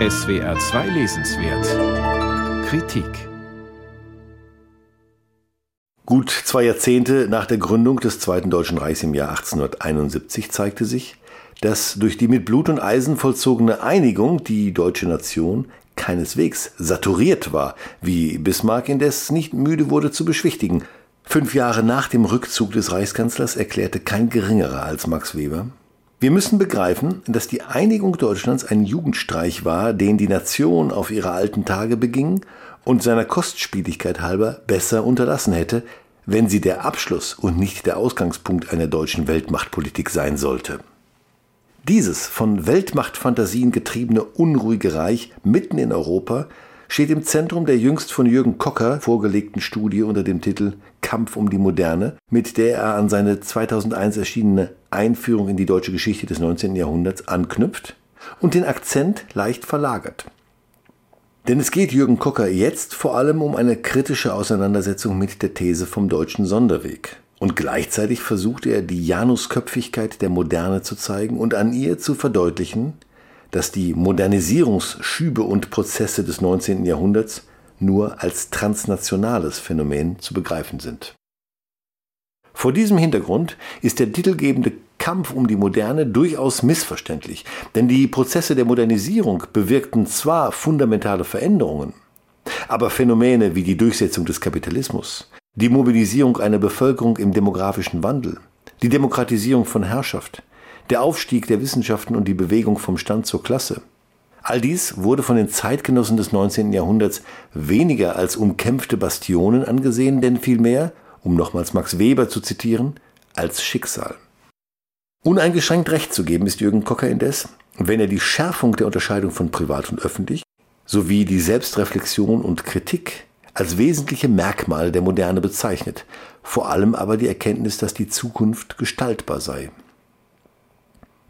SWR 2 Lesenswert Kritik Gut zwei Jahrzehnte nach der Gründung des Zweiten Deutschen Reichs im Jahr 1871 zeigte sich, dass durch die mit Blut und Eisen vollzogene Einigung die deutsche Nation keineswegs saturiert war, wie Bismarck indes nicht müde wurde zu beschwichtigen. Fünf Jahre nach dem Rückzug des Reichskanzlers erklärte kein geringerer als Max Weber, wir müssen begreifen, dass die Einigung Deutschlands ein Jugendstreich war, den die Nation auf ihre alten Tage beging und seiner Kostspieligkeit halber besser unterlassen hätte, wenn sie der Abschluss und nicht der Ausgangspunkt einer deutschen Weltmachtpolitik sein sollte. Dieses von Weltmachtfantasien getriebene unruhige Reich mitten in Europa steht im Zentrum der jüngst von Jürgen Kocker vorgelegten Studie unter dem Titel Kampf um die Moderne, mit der er an seine 2001 erschienene Einführung in die deutsche Geschichte des 19. Jahrhunderts anknüpft und den Akzent leicht verlagert. Denn es geht Jürgen Kocker jetzt vor allem um eine kritische Auseinandersetzung mit der These vom deutschen Sonderweg. Und gleichzeitig versucht er, die Janusköpfigkeit der Moderne zu zeigen und an ihr zu verdeutlichen, dass die Modernisierungsschübe und Prozesse des 19. Jahrhunderts nur als transnationales Phänomen zu begreifen sind. Vor diesem Hintergrund ist der titelgebende Kampf um die Moderne durchaus missverständlich, denn die Prozesse der Modernisierung bewirkten zwar fundamentale Veränderungen, aber Phänomene wie die Durchsetzung des Kapitalismus, die Mobilisierung einer Bevölkerung im demografischen Wandel, die Demokratisierung von Herrschaft, der Aufstieg der Wissenschaften und die Bewegung vom Stand zur Klasse. All dies wurde von den Zeitgenossen des 19. Jahrhunderts weniger als umkämpfte Bastionen angesehen, denn vielmehr, um nochmals Max Weber zu zitieren, als Schicksal. Uneingeschränkt recht zu geben ist Jürgen Kocker indes, wenn er die Schärfung der Unterscheidung von privat und öffentlich sowie die Selbstreflexion und Kritik als wesentliche Merkmale der Moderne bezeichnet, vor allem aber die Erkenntnis, dass die Zukunft gestaltbar sei.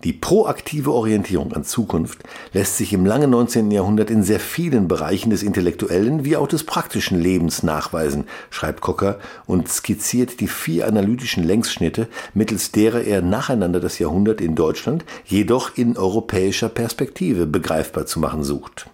Die proaktive Orientierung an Zukunft lässt sich im langen 19. Jahrhundert in sehr vielen Bereichen des intellektuellen wie auch des praktischen Lebens nachweisen, schreibt Cocker und skizziert die vier analytischen Längsschnitte, mittels derer er nacheinander das Jahrhundert in Deutschland, jedoch in europäischer Perspektive begreifbar zu machen sucht.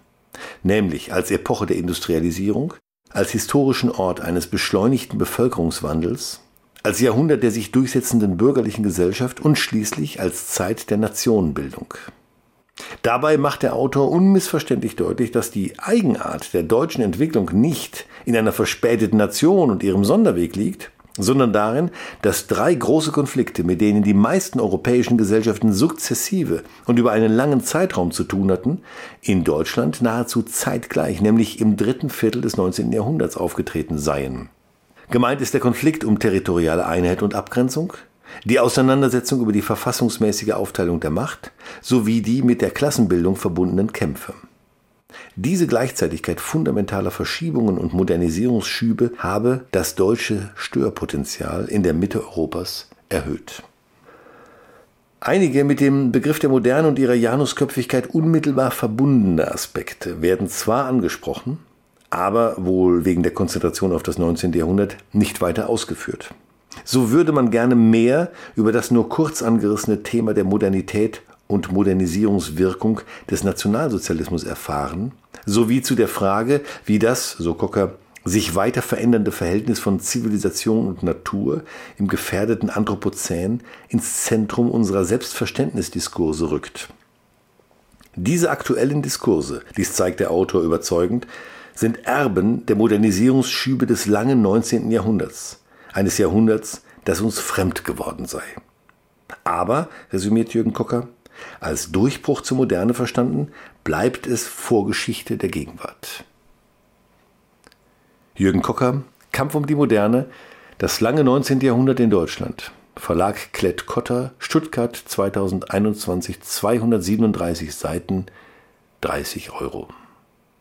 Nämlich als Epoche der Industrialisierung, als historischen Ort eines beschleunigten Bevölkerungswandels, als Jahrhundert der sich durchsetzenden bürgerlichen Gesellschaft und schließlich als Zeit der Nationenbildung. Dabei macht der Autor unmissverständlich deutlich, dass die Eigenart der deutschen Entwicklung nicht in einer verspäteten Nation und ihrem Sonderweg liegt, sondern darin, dass drei große Konflikte, mit denen die meisten europäischen Gesellschaften sukzessive und über einen langen Zeitraum zu tun hatten, in Deutschland nahezu zeitgleich, nämlich im dritten Viertel des 19. Jahrhunderts aufgetreten seien. Gemeint ist der Konflikt um territoriale Einheit und Abgrenzung, die Auseinandersetzung über die verfassungsmäßige Aufteilung der Macht sowie die mit der Klassenbildung verbundenen Kämpfe. Diese Gleichzeitigkeit fundamentaler Verschiebungen und Modernisierungsschübe habe das deutsche Störpotenzial in der Mitte Europas erhöht. Einige mit dem Begriff der Moderne und ihrer Janusköpfigkeit unmittelbar verbundene Aspekte werden zwar angesprochen, aber wohl wegen der Konzentration auf das 19. Jahrhundert nicht weiter ausgeführt. So würde man gerne mehr über das nur kurz angerissene Thema der Modernität und Modernisierungswirkung des Nationalsozialismus erfahren, sowie zu der Frage, wie das, so Cocker, sich weiter verändernde Verhältnis von Zivilisation und Natur im gefährdeten Anthropozän ins Zentrum unserer Selbstverständnisdiskurse rückt. Diese aktuellen Diskurse, dies zeigt der Autor überzeugend, sind Erben der Modernisierungsschübe des langen 19. Jahrhunderts, eines Jahrhunderts, das uns fremd geworden sei. Aber, resümiert Jürgen Kocker, als Durchbruch zur Moderne verstanden, bleibt es Vorgeschichte der Gegenwart. Jürgen Kocker, Kampf um die Moderne, das lange 19. Jahrhundert in Deutschland. Verlag Klett-Cotta, Stuttgart 2021, 237 Seiten, 30 Euro.